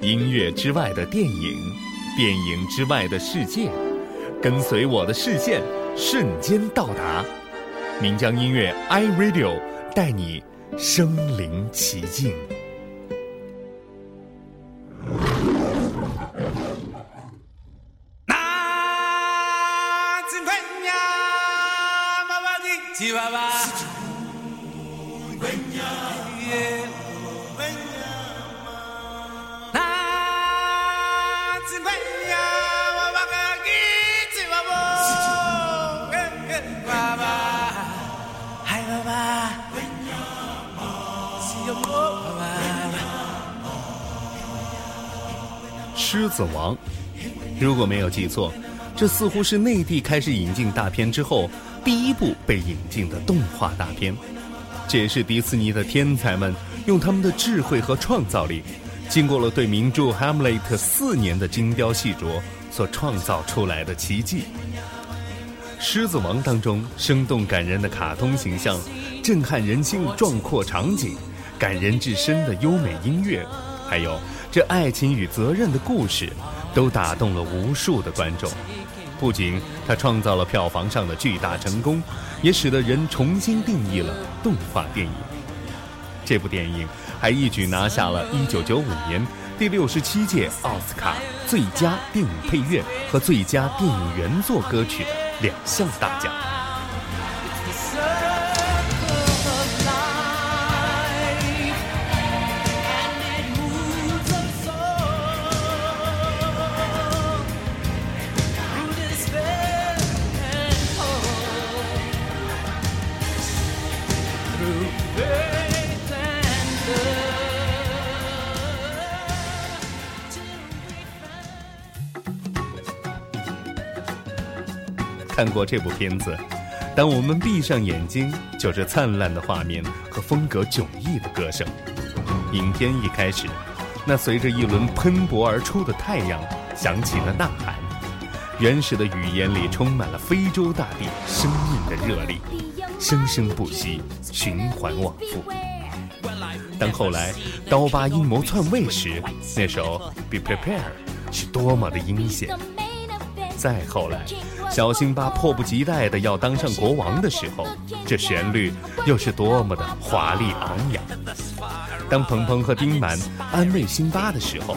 音乐之外的电影，电影之外的世界，跟随我的视线，瞬间到达。岷江音乐 iRadio 带你身临其境。《狮子王》，如果没有记错，这似乎是内地开始引进大片之后第一部被引进的动画大片。这也是迪士尼的天才们用他们的智慧和创造力，经过了对名著《哈姆雷特》四年的精雕细琢所创造出来的奇迹。《狮子王》当中生动感人的卡通形象，震撼人心壮阔场景，感人至深的优美音乐，还有。这爱情与责任的故事，都打动了无数的观众。不仅他创造了票房上的巨大成功，也使得人重新定义了动画电影。这部电影还一举拿下了一九九五年第六十七届奥斯卡最佳电影配乐和最佳电影原作歌曲的两项大奖。看过这部片子，当我们闭上眼睛，就是灿烂的画面和风格迥异的歌声。影片一开始，那随着一轮喷薄而出的太阳响起了呐喊，原始的语言里充满了非洲大地生命的热力，生生不息，循环往复。当后来刀疤阴谋篡位时，那首《Be Prepared》是多么的阴险。再后来。小辛巴迫不及待地要当上国王的时候，这旋律又是多么的华丽昂扬。当鹏鹏和丁满安慰辛巴的时候，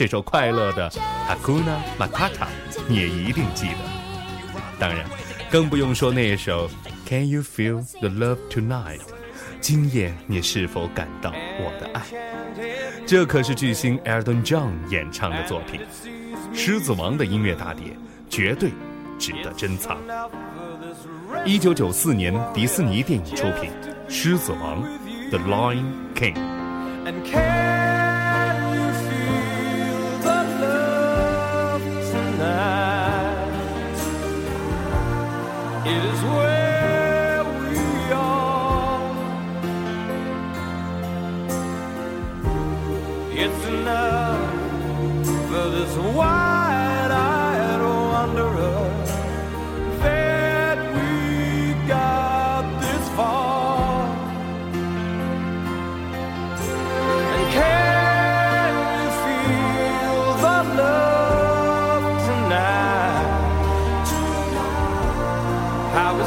这首快乐的《Hakuna Matata》你也一定记得。当然，更不用说那一首《Can You Feel the Love Tonight》，今夜你是否感到我的爱？这可是巨星 Elton John 演唱的作品，《狮子王》的音乐大碟，绝对。值得珍藏。一九九四年，迪士尼电影出品，《狮子王》（The Lion King）。